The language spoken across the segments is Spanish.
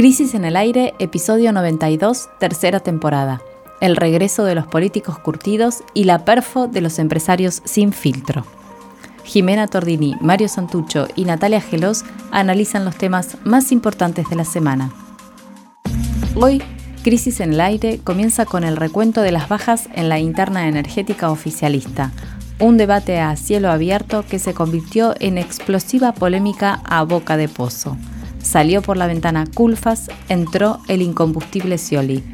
Crisis en el Aire, episodio 92, tercera temporada. El regreso de los políticos curtidos y la perfo de los empresarios sin filtro. Jimena Tordini, Mario Santucho y Natalia Gelos analizan los temas más importantes de la semana. Hoy, Crisis en el Aire comienza con el recuento de las bajas en la interna energética oficialista, un debate a cielo abierto que se convirtió en explosiva polémica a boca de pozo. Salió por la ventana Culfas, entró el incombustible Scioli.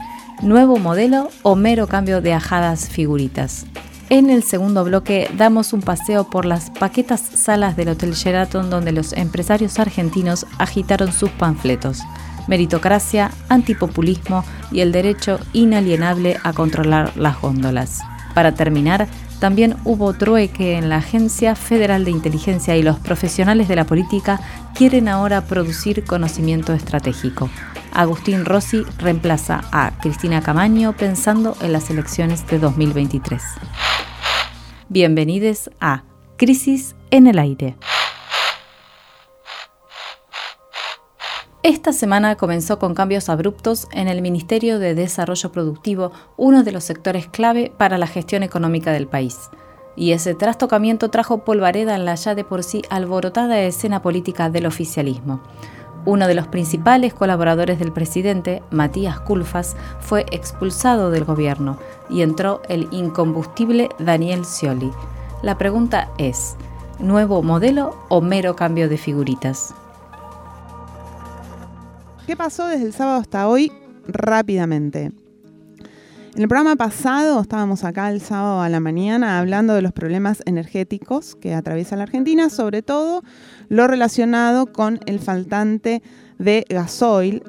¿Nuevo modelo o mero cambio de ajadas figuritas? En el segundo bloque damos un paseo por las paquetas salas del Hotel Sheraton donde los empresarios argentinos agitaron sus panfletos. Meritocracia, antipopulismo y el derecho inalienable a controlar las góndolas. Para terminar, también hubo trueque en la Agencia Federal de Inteligencia y los profesionales de la política quieren ahora producir conocimiento estratégico. Agustín Rossi reemplaza a Cristina Camaño pensando en las elecciones de 2023. Bienvenidos a Crisis en el Aire. Esta semana comenzó con cambios abruptos en el Ministerio de Desarrollo Productivo, uno de los sectores clave para la gestión económica del país. Y ese trastocamiento trajo polvareda en la ya de por sí alborotada escena política del oficialismo. Uno de los principales colaboradores del presidente, Matías Culfas, fue expulsado del gobierno y entró el incombustible Daniel Scioli. La pregunta es, ¿nuevo modelo o mero cambio de figuritas? ¿Qué pasó desde el sábado hasta hoy? Rápidamente. En el programa pasado estábamos acá el sábado a la mañana hablando de los problemas energéticos que atraviesa la Argentina, sobre todo lo relacionado con el faltante de gasoil,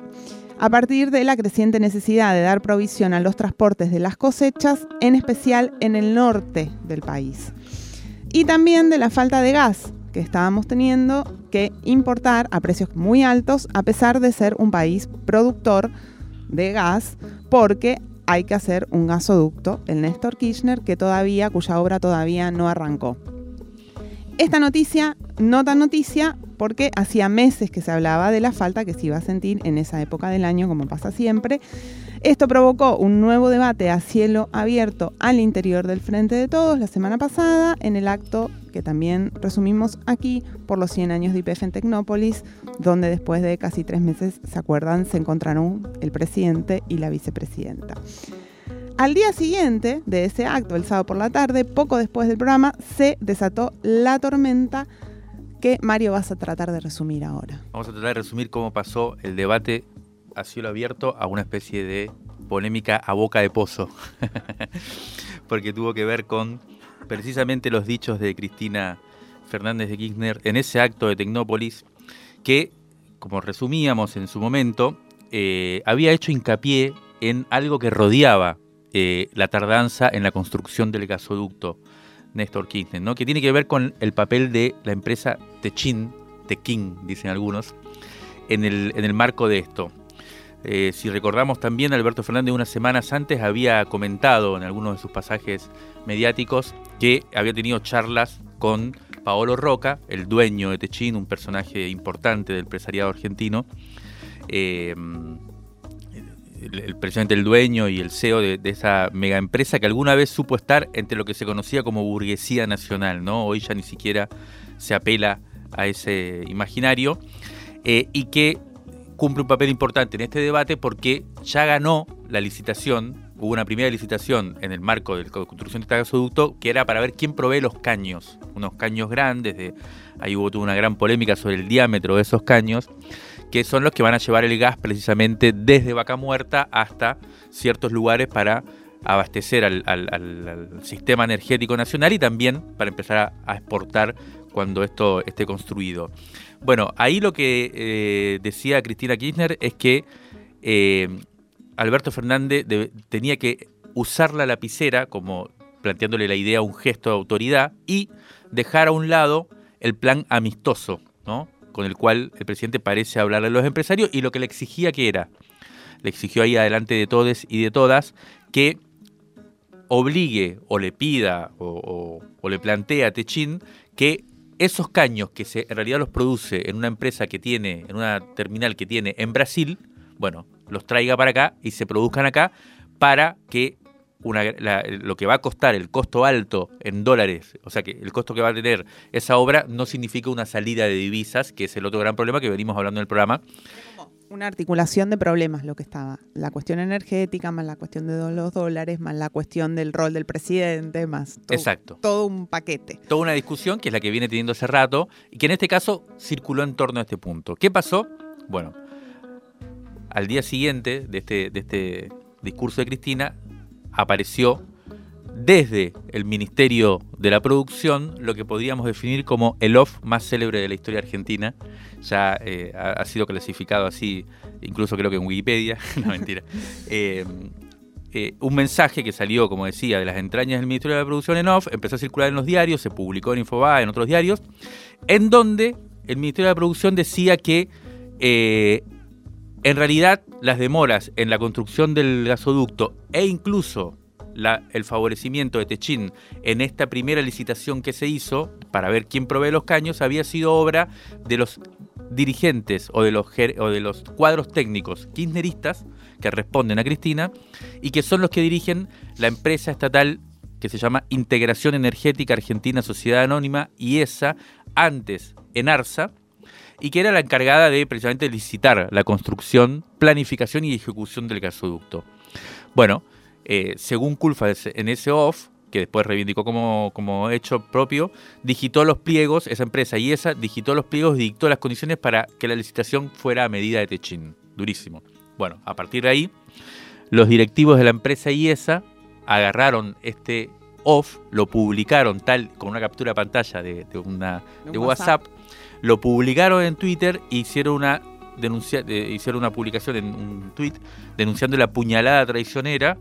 a partir de la creciente necesidad de dar provisión a los transportes de las cosechas, en especial en el norte del país. Y también de la falta de gas, que estábamos teniendo que importar a precios muy altos a pesar de ser un país productor de gas porque hay que hacer un gasoducto, el Néstor Kirchner, que todavía, cuya obra todavía no arrancó. Esta noticia, no tan noticia, porque hacía meses que se hablaba de la falta que se iba a sentir en esa época del año, como pasa siempre. Esto provocó un nuevo debate a cielo abierto al interior del Frente de Todos la semana pasada, en el acto que también resumimos aquí por los 100 años de IPF en Tecnópolis, donde después de casi tres meses, ¿se acuerdan?, se encontraron el presidente y la vicepresidenta. Al día siguiente de ese acto, el sábado por la tarde, poco después del programa, se desató la tormenta que Mario vas a tratar de resumir ahora. Vamos a tratar de resumir cómo pasó el debate a cielo abierto a una especie de polémica a boca de pozo, porque tuvo que ver con precisamente los dichos de Cristina Fernández de Kirchner en ese acto de Tecnópolis, que, como resumíamos en su momento, eh, había hecho hincapié en algo que rodeaba eh, la tardanza en la construcción del gasoducto Néstor Kirchner, ¿no? que tiene que ver con el papel de la empresa Techin, Tekin, dicen algunos, en el, en el marco de esto. Eh, si recordamos también, Alberto Fernández unas semanas antes había comentado en algunos de sus pasajes mediáticos que había tenido charlas con Paolo Roca, el dueño de Techin, un personaje importante del empresariado argentino, eh, el, presidente, el dueño y el CEO de, esa mega empresa que alguna vez supo estar entre lo que se conocía como burguesía nacional, ¿no? Hoy ya ni siquiera se apela a ese imaginario, eh, y que cumple un papel importante en este debate porque ya ganó la licitación, hubo una primera licitación en el marco de la construcción de este gasoducto que era para ver quién provee los caños, unos caños grandes, de, ahí hubo una gran polémica sobre el diámetro de esos caños, que son los que van a llevar el gas precisamente desde Vaca Muerta hasta ciertos lugares para abastecer al, sistema energético nacional y también para empezar a exportar cuando esto esté construido. Bueno, ahí lo que eh, decía Cristina Kirchner es que eh, Alberto Fernández tenía que usar la lapicera como planteándole la idea un gesto de autoridad y dejar a un lado el plan amistoso, ¿no? con el cual el presidente parece hablar a los empresarios y lo que le exigía que era, le exigió ahí adelante de todos y de todas que obligue o le pida o, o le plantee a Techín que esos caños que se, en realidad los produce en una empresa que tiene, en una terminal que tiene en Brasil, bueno, los traiga para acá y se produzcan acá para que lo que va a costar, el costo alto en dólares, o sea que el costo que va a tener esa obra no significa una salida de divisas, que es el otro gran problema que venimos hablando en el programa. Una articulación de problemas lo que estaba. La cuestión energética, más la cuestión de los dólares, más la cuestión del rol del presidente, más todo, Exacto. todo un paquete. Toda una discusión que es la que viene teniendo hace rato y que en este caso circuló en torno a este punto. ¿Qué pasó? Bueno, al día siguiente de este, de este discurso de Cristina, apareció desde el Ministerio de la Producción lo que podríamos definir como el off más célebre de la historia argentina. Ya eh, ha, sido clasificado así, incluso creo que en Wikipedia, no mentira. Eh, eh, un mensaje que salió, como decía, de las entrañas del Ministerio de la Producción en off, empezó a circular en los diarios, se publicó en Infobae, en otros diarios, en donde el Ministerio de la Producción decía que en realidad, las demoras en la construcción del gasoducto e incluso el favorecimiento de Techín en esta primera licitación que se hizo para ver quién provee los caños había sido obra de los dirigentes o de los, o de los cuadros técnicos kirchneristas que responden a Cristina y que son los que dirigen la empresa estatal que se llama Integración Energética Argentina Sociedad Anónima y esa antes en ARSA y que era la encargada de precisamente licitar la construcción, planificación y ejecución del gasoducto. Bueno, eh, según Culfa en ese off, que después reivindicó como, como hecho propio, digitó los pliegos, esa empresa y esa digitó los pliegos y dictó las condiciones para que la licitación fuera a medida de Techín. Durísimo. Bueno, a partir de ahí, los directivos de la empresa IESA agarraron este off, lo publicaron tal con una captura de pantalla de, una, de WhatsApp lo publicaron en Twitter e hicieron una denuncia, hicieron una publicación en un tweet denunciando la puñalada traicionera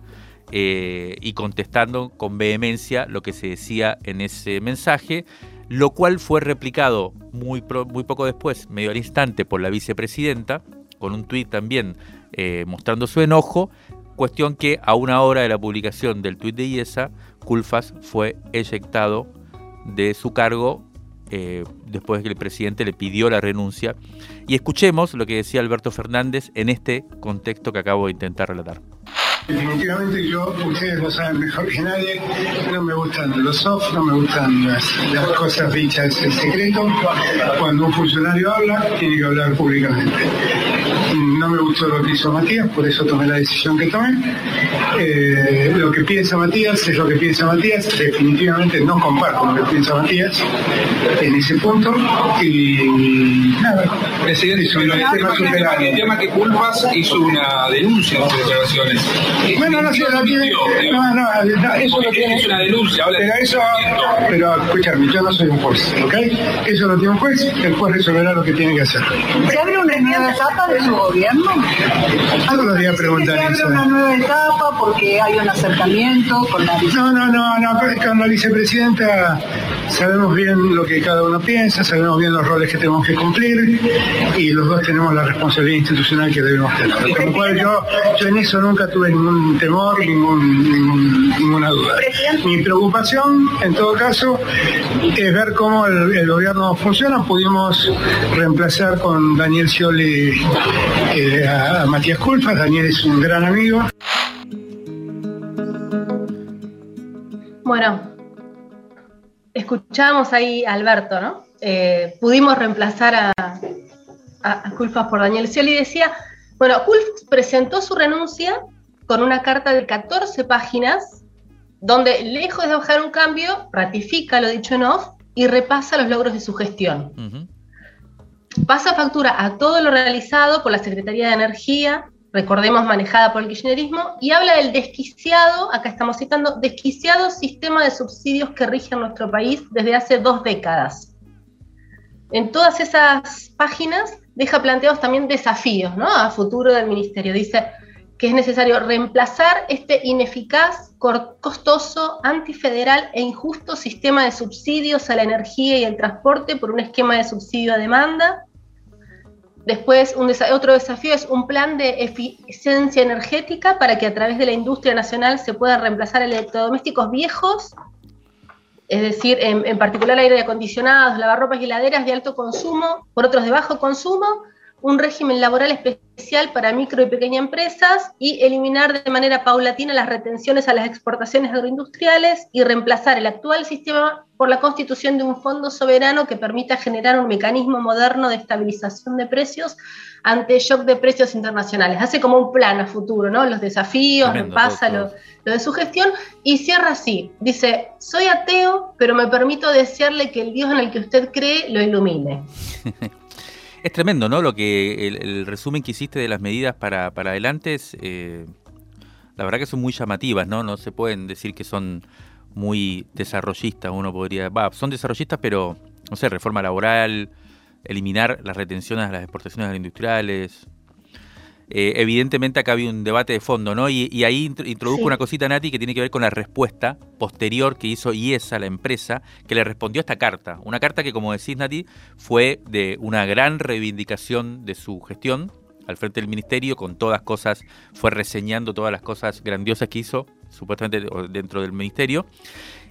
eh, y contestando con vehemencia lo que se decía en ese mensaje, lo cual fue replicado muy, muy poco después, medio al instante, por la vicepresidenta, con un tuit también eh, mostrando su enojo, cuestión que a una hora de la publicación del tuit de IESA, Culfas fue eyectado de su cargo eh, después de que el presidente le pidió la renuncia. Y escuchemos lo que decía Alberto Fernández en este contexto que acabo de intentar relatar. Definitivamente yo, ustedes lo saben mejor que nadie, no me gustan los soft, no me gustan las, cosas dichas en secreto. Cuando un funcionario habla, tiene que hablar públicamente. No me gustó lo que hizo Matías, por eso tomé la decisión que tomé. Eh, lo que piensa Matías es lo que piensa Matías. Definitivamente no comparto lo que piensa Matías en ese punto. Y nada, presidente, sobre el tema, el tema que culpas hizo una denuncia en sus declaraciones. Bueno, no, no, tiene, no, no, eso lo tiene. Es una denuncia, pero eso, pero escúchame, yo no soy un juez, ¿ok? Eso lo tiene un juez, el juez resolverá lo que tiene que hacer. ¿Se abre una nueva etapa de su gobierno? Algo lo voy a preguntar. ¿Se abre una nueva etapa porque hay un acercamiento con la No, no, no, no, con la vicepresidenta sabemos bien lo que cada uno piensa, sabemos bien los roles que tenemos que cumplir y los dos tenemos la responsabilidad institucional que debemos tener. Con lo cual yo, yo en eso nunca tuve ningún temor, ningún, ninguna duda. Mi preocupación, en todo caso, es ver cómo el, gobierno funciona. Pudimos reemplazar con Daniel Scioli eh, a, Matías Culpas. Daniel es un gran amigo. Bueno, escuchamos ahí a Alberto, ¿no? Eh, pudimos reemplazar a, a, Culpas por Daniel Scioli y decía, bueno, Culpas presentó su renuncia con una carta de 14 páginas, donde lejos de bajar un cambio, ratifica lo dicho en off y repasa los logros de su gestión. Pasa factura a todo lo realizado por la Secretaría de Energía, recordemos manejada por el kirchnerismo, y habla del desquiciado, acá estamos citando, desquiciado sistema de subsidios que rige en nuestro país desde hace dos décadas. En todas esas páginas deja planteados también desafíos ¿no? a futuro del ministerio. Dice, que es necesario reemplazar este ineficaz, costoso, antifederal e injusto sistema de subsidios a la energía y el transporte por un esquema de subsidio a demanda. Después, otro desafío es un plan de eficiencia energética para que a través de la industria nacional se puedan reemplazar electrodomésticos viejos, es decir, en, en particular aire acondicionados, lavarropas y heladeras de alto consumo por otros de bajo consumo, un régimen laboral especial para micro y pequeñas empresas y eliminar de manera paulatina las retenciones a las exportaciones agroindustriales y reemplazar el actual sistema por la constitución de un fondo soberano que permita generar un mecanismo moderno de estabilización de precios ante shock de precios internacionales. Hace como un plan a futuro, ¿no? Los desafíos, repasa lo, lo de su gestión y cierra así. Dice, soy ateo, pero me permito desearle que el Dios en el que usted cree lo ilumine. Es tremendo, ¿no? Lo que el, resumen que hiciste de las medidas para, para adelante es, eh, la verdad que son muy llamativas, ¿no? No se pueden decir que son muy desarrollistas, uno podría, son desarrollistas, pero, no sé, reforma laboral, eliminar las retenciones a las exportaciones industriales, eh, evidentemente acá había un debate de fondo, ¿no? Y, ahí introdujo una cosita, Nati, que tiene que ver con la respuesta posterior que hizo IESA, la empresa, que le respondió a esta carta. Una carta que, como decís, Nati, fue de una gran reivindicación de su gestión al frente del ministerio, con todas cosas, fue reseñando todas las cosas grandiosas que hizo, supuestamente dentro del ministerio,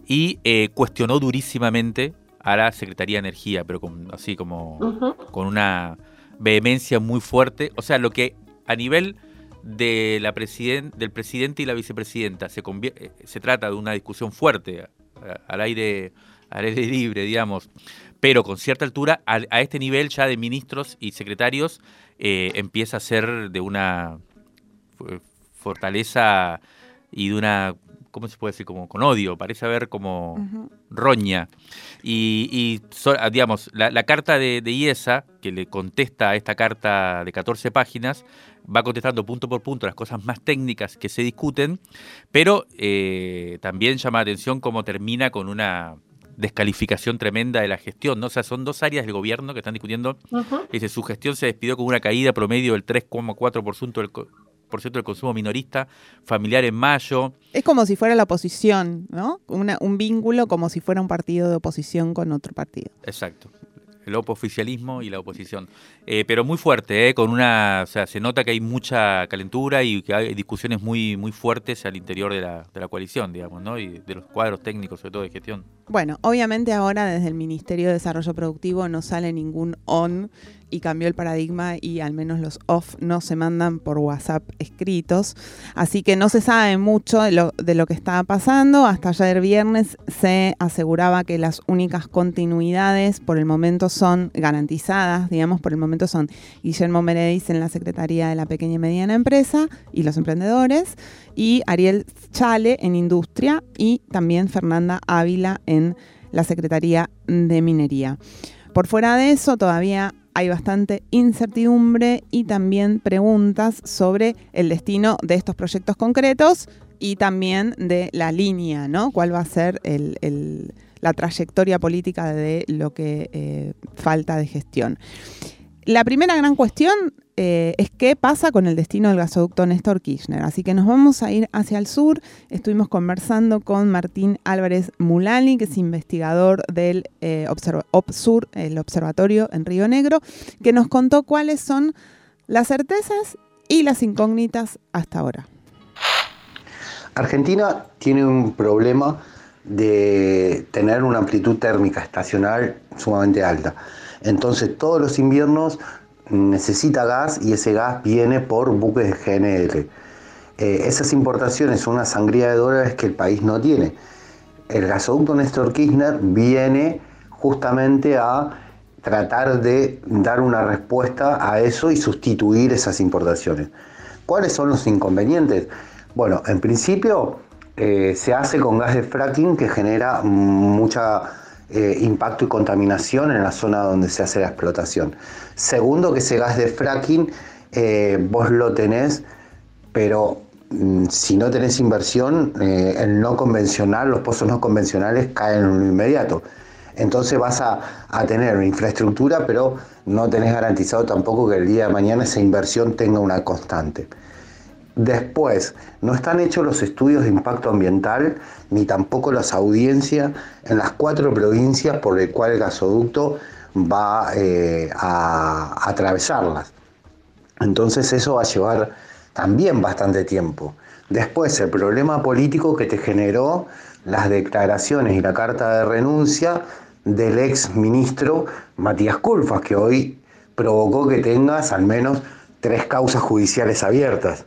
y eh, cuestionó durísimamente a la Secretaría de Energía, pero así como con una vehemencia muy fuerte. O sea, lo que a nivel de la del presidente y la vicepresidenta. Se, eh, se trata de una discusión fuerte, al aire, al aire libre, digamos, pero con cierta altura, a, este nivel ya de ministros y secretarios eh, empieza a ser de una fortaleza y de una ¿cómo se puede decir? Como con odio, parece haber como roña. Y, ah, digamos, la, carta de, IESA, que le contesta a esta carta de 14 páginas, va contestando punto por punto las cosas más técnicas que se discuten, pero eh, también llama la atención cómo termina con una descalificación tremenda de la gestión, ¿no? O sea, son dos áreas del gobierno que están discutiendo. Dice, su gestión se despidió con una caída promedio del 3,4% del, por cierto, el consumo minorista familiar en mayo. Es como si fuera la oposición, ¿no? un vínculo como si fuera un partido de oposición con otro partido. Exacto el oficialismo y la oposición. Eh, pero muy fuerte, eh, con una, o sea, se nota que hay mucha calentura y que hay discusiones muy, muy fuertes al interior de la, de la coalición, digamos, ¿no? Y de los cuadros técnicos, sobre todo de gestión. Bueno, obviamente ahora desde el Ministerio de Desarrollo Productivo no sale ningún on y cambió el paradigma y al menos los off no se mandan por WhatsApp escritos. Así que no se sabe mucho de lo, de lo que estaba pasando. Hasta ayer viernes se aseguraba que las únicas continuidades por el momento son garantizadas, digamos, por el momento son Guillermo Meredith en la Secretaría de la Pequeña y Mediana Empresa y los emprendedores y Ariel Chale en Industria y también Fernanda Ávila en la Secretaría de Minería. Por fuera de eso, todavía hay bastante incertidumbre y también preguntas sobre el destino de estos proyectos concretos y también de la línea, ¿no? ¿Cuál va a ser la trayectoria política de lo que eh, falta de gestión? La primera gran cuestión eh, es qué pasa con el destino del gasoducto Néstor Kirchner. Así que nos vamos a ir hacia el sur. Estuvimos conversando con Martín Álvarez Mulani, que es investigador del eh, el observatorio en Río Negro, que nos contó cuáles son las certezas y las incógnitas hasta ahora. Argentina tiene un problema de tener una amplitud térmica estacional sumamente alta. Entonces todos los inviernos necesita gas y ese gas viene por buques de GNL. Eh, esas importaciones son una sangría de dólares que el país no tiene. El gasoducto Néstor Kirchner viene justamente a tratar de dar una respuesta a eso y sustituir esas importaciones. ¿Cuáles son los inconvenientes? Bueno, en principio eh, se hace con gas de fracking que genera mucha eh, impacto y contaminación en la zona donde se hace la explotación. Segundo, que ese gas de fracking eh, vos lo tenés, pero mm, si no tenés inversión, eh, el no convencional, los pozos no convencionales caen en lo inmediato. Entonces vas a, a, tener infraestructura, pero no tenés garantizado tampoco que el día de mañana esa inversión tenga una constante. Después, no están hechos los estudios de impacto ambiental ni tampoco las audiencias en las cuatro provincias por el cual el gasoducto va eh, a, atravesarlas. Entonces eso va a llevar también bastante tiempo. Después, el problema político que te generó las declaraciones y la carta de renuncia del ex ministro Matías Culfas, que hoy provocó que tengas al menos tres causas judiciales abiertas.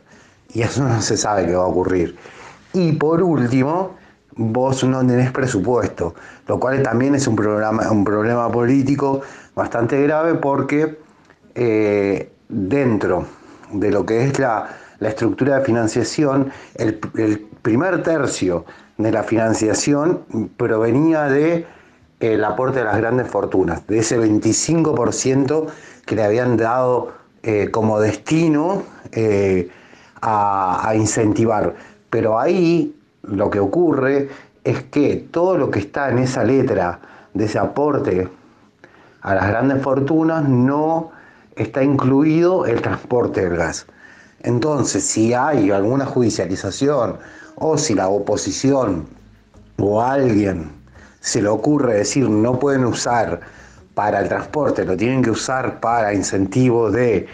Y eso no se sabe qué va a ocurrir. Y por último, vos no tenés presupuesto, lo cual también es un, programa, un problema político bastante grave porque eh, dentro de lo que es la, estructura de financiación, el, primer tercio de la financiación provenía de el aporte de las grandes fortunas, de ese 25% que le habían dado eh, como destino eh, a, incentivar. Pero ahí lo que ocurre es que todo lo que está en esa letra de ese aporte a las grandes fortunas no está incluido el transporte del gas. Entonces, si hay alguna judicialización o si la oposición o alguien se le ocurre decir no pueden usar para el transporte, lo tienen que usar para incentivos de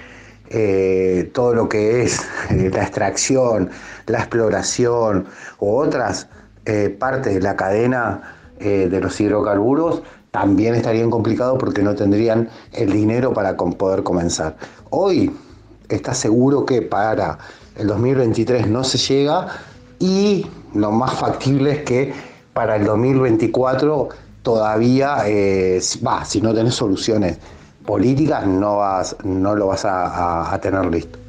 eh, todo lo que es eh, la extracción, la exploración u otras eh, partes de la cadena de los hidrocarburos, también estarían complicados porque no tendrían el dinero para poder comenzar. Hoy está seguro que para el 2023 no se llega y lo más factible es que para el 2024 todavía, va, si no tenés soluciones políticas, no, vas, no lo vas a tener listo.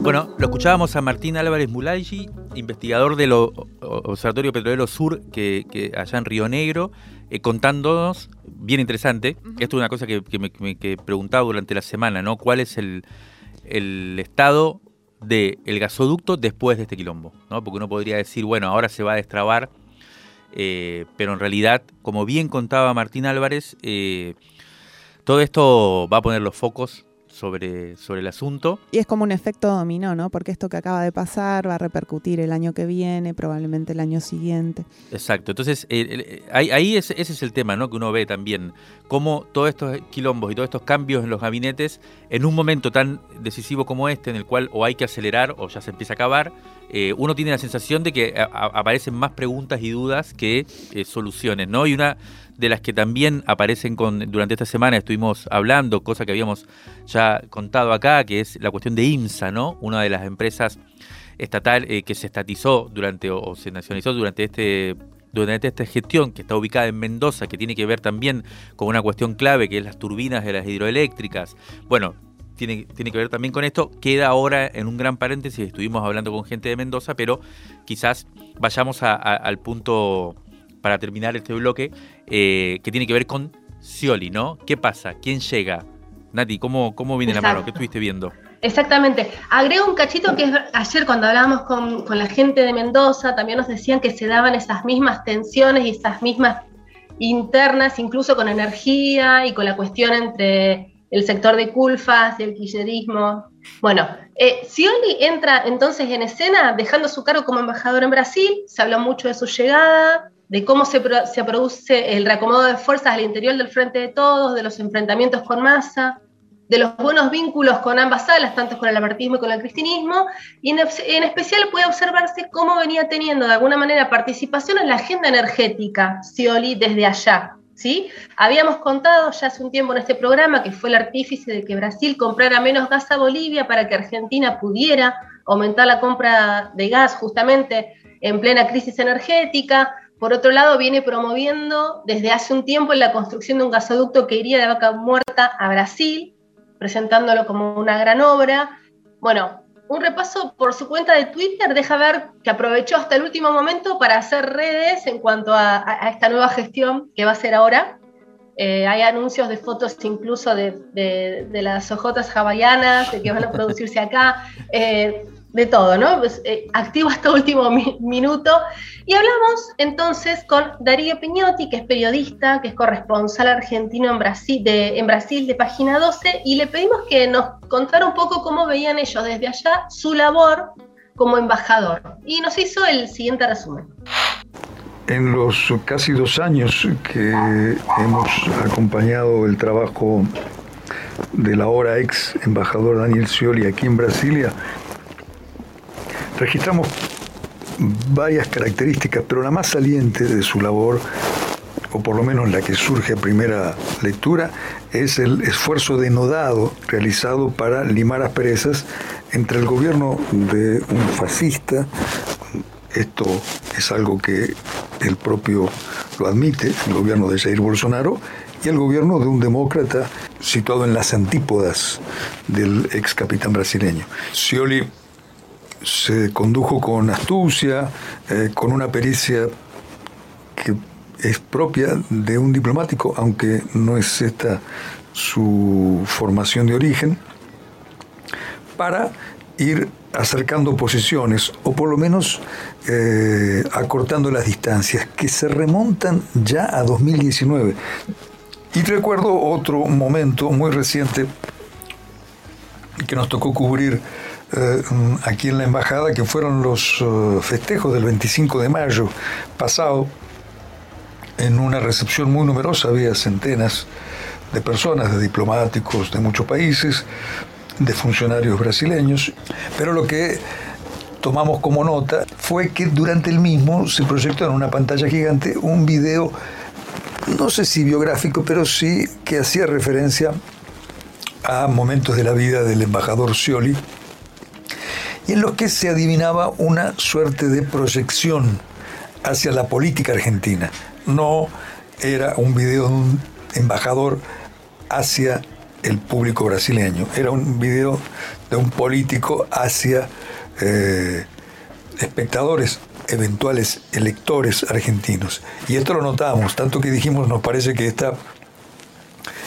Bueno, lo escuchábamos a Martín Álvarez Mulayi, investigador del Observatorio Petrolero Sur, que, allá en Río Negro, eh, contándonos, bien interesante, esto es una cosa que, me, preguntaba durante la semana, ¿no? ¿Cuál es el, estado del gasoducto después de este quilombo? ¿no? Porque uno podría decir, bueno, ahora se va a destrabar, eh, pero en realidad, como bien contaba Martín Álvarez, eh, todo esto va a poner los focos sobre, sobre el asunto. Y es como un efecto dominó, ¿no? Porque esto que acaba de pasar va a repercutir el año que viene, probablemente el año siguiente. Exacto, entonces ahí, ese es el tema, ¿no? Que uno ve también, cómo todos estos quilombos y todos estos cambios en los gabinetes, en un momento tan decisivo como este, en el cual o hay que acelerar o ya se empieza a acabar, eh, uno tiene la sensación de que aparecen más preguntas y dudas que eh, soluciones, ¿no? Y una de las que también aparecen con, durante esta semana, estuvimos hablando, cosa que habíamos ya contado acá, que es la cuestión de IMSA, ¿no? Una de las empresas estatal eh, que se estatizó durante o, se nacionalizó durante este durante esta gestión que está ubicada en Mendoza, que tiene que ver también con una cuestión clave, que es las turbinas de las hidroeléctricas. Bueno, tiene, tiene, que ver también con esto. Queda ahora en un gran paréntesis, estuvimos hablando con gente de Mendoza, pero quizás vayamos al punto para terminar este bloque, eh, que tiene que ver con Scioli, ¿no? ¿Qué pasa? ¿Quién llega? Nati, ¿cómo, cómo viene la mano? ¿Qué estuviste viendo? Exactamente. Agrego un cachito que ayer cuando hablábamos con, con, la gente de Mendoza, también nos decían que se daban esas mismas tensiones y esas mismas internas, incluso con energía y con la cuestión entre el sector de Culfas y el kirchnerismo. Bueno, eh, Scioli entra entonces en escena dejando su cargo como embajador en Brasil, se habló mucho de su llegada, de cómo se, produce el reacomodo de fuerzas al interior del Frente de Todos, de los enfrentamientos con Massa, de los buenos vínculos con ambas alas, tanto con el abartismo y con el cristianismo, y en, especial puede observarse cómo venía teniendo de alguna manera participación en la agenda energética Scioli desde allá. ¿sí? Habíamos contado ya hace un tiempo en este programa que fue el artífice de que Brasil comprara menos gas a Bolivia para que Argentina pudiera aumentar la compra de gas justamente en plena crisis energética, por otro lado, viene promoviendo desde hace un tiempo la construcción de un gasoducto que iría de Vaca Muerta a Brasil, presentándolo como una gran obra. Bueno, un repaso por su cuenta de Twitter deja ver que aprovechó hasta el último momento para hacer redes en cuanto a, esta nueva gestión que va a ser ahora. Eh, hay anuncios de fotos incluso de, las ojotas hawaianas, de que van a producirse acá. Eh, de todo, ¿no? Pues, eh, activo hasta último minuto. Y hablamos entonces con Darío Piñotti, que es periodista, que es corresponsal argentino en Brasil, de, en Brasil de Página 12, y le pedimos que nos contara un poco cómo veían ellos desde allá su labor como embajador. Y nos hizo el siguiente resumen. En los casi dos años que hemos acompañado el trabajo de la ahora ex embajador Daniel Scioli aquí en Brasilia, registramos varias características, pero la más saliente de su labor o por lo menos la que surge a primera lectura, es el esfuerzo denodado realizado para limar asperezas entre el gobierno de un fascista, esto es algo que el propio lo admite, el gobierno de Jair Bolsonaro, y el gobierno de un demócrata situado en las antípodas del ex capitán brasileño. Scioli se condujo con astucia, eh, con una pericia que es propia de un diplomático, aunque no es esta su formación de origen, para ir acercando posiciones o por lo menos eh, acortando las distancias que se remontan ya a 2019. Y recuerdo otro momento muy reciente que nos tocó cubrir eh, aquí en la embajada, que fueron los eh, festejos del 25 de mayo pasado, en una recepción muy numerosa, había centenas de personas, de diplomáticos de muchos países, de funcionarios brasileños, pero lo que tomamos como nota fue que durante el mismo se proyectó en una pantalla gigante un video no sé si biográfico, pero sí que hacía referencia a momentos de la vida del embajador Scioli, en los que se adivinaba una suerte de proyección hacia la política argentina. No era un video de un embajador hacia el público brasileño, era un video de un político hacia eh, espectadores eventuales electores argentinos. Y esto lo notamos, tanto que dijimos, nos parece que esta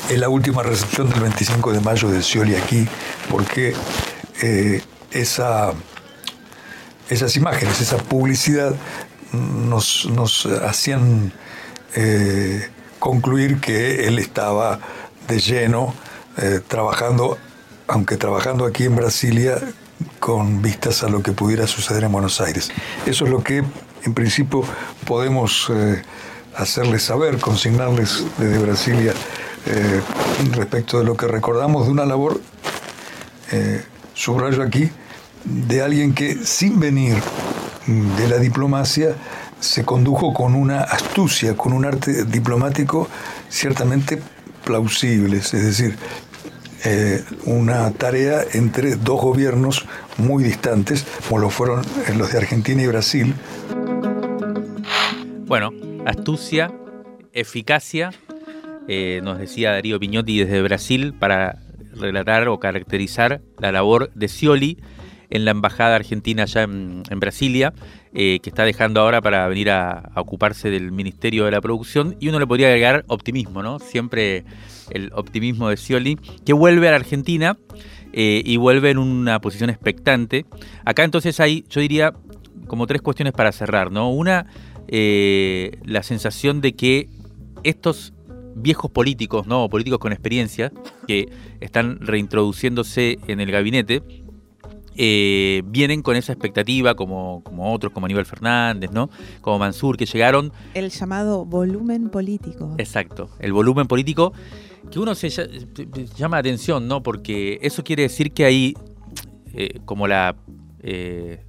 es la última recepción del 25 de mayo de Scioli aquí, porque eh, esa, esas imágenes, esa publicidad nos, nos hacían eh, concluir que él estaba de lleno eh, trabajando, aunque trabajando aquí en Brasilia, con vistas a lo que pudiera suceder en Buenos Aires. Eso es lo que en principio podemos eh, hacerles saber, consignarles desde Brasilia respecto de lo que recordamos de una labor, subrayo aquí, de alguien que sin venir de la diplomacia se condujo con una astucia, con un arte diplomático ciertamente plausible, es decir, eh, una tarea entre dos gobiernos muy distantes, como lo fueron los de Argentina y Brasil. Bueno, astucia, eficacia, eh, nos decía Darío Piñotti desde Brasil, para relatar o caracterizar la labor de Scioli en la embajada argentina allá en, Brasilia, eh, que está dejando ahora para venir a, ocuparse del Ministerio de la Producción. Y uno le podría agregar optimismo, ¿no? Siempre el optimismo de Scioli, que vuelve a la Argentina eh, y vuelve en una posición expectante. Acá entonces hay, yo diría, como tres cuestiones para cerrar, ¿no? Una, eh, la sensación de que estos viejos políticos, ¿no? políticos con experiencia, que están reintroduciéndose en el gabinete, eh, vienen con esa expectativa, como, como otros, como Aníbal Fernández, ¿no? Como Mansur, que llegaron. El llamado volumen político. Exacto, el volumen político que uno se llama atención, ¿no? Porque eso quiere decir que ahí, eh, como la. Eh,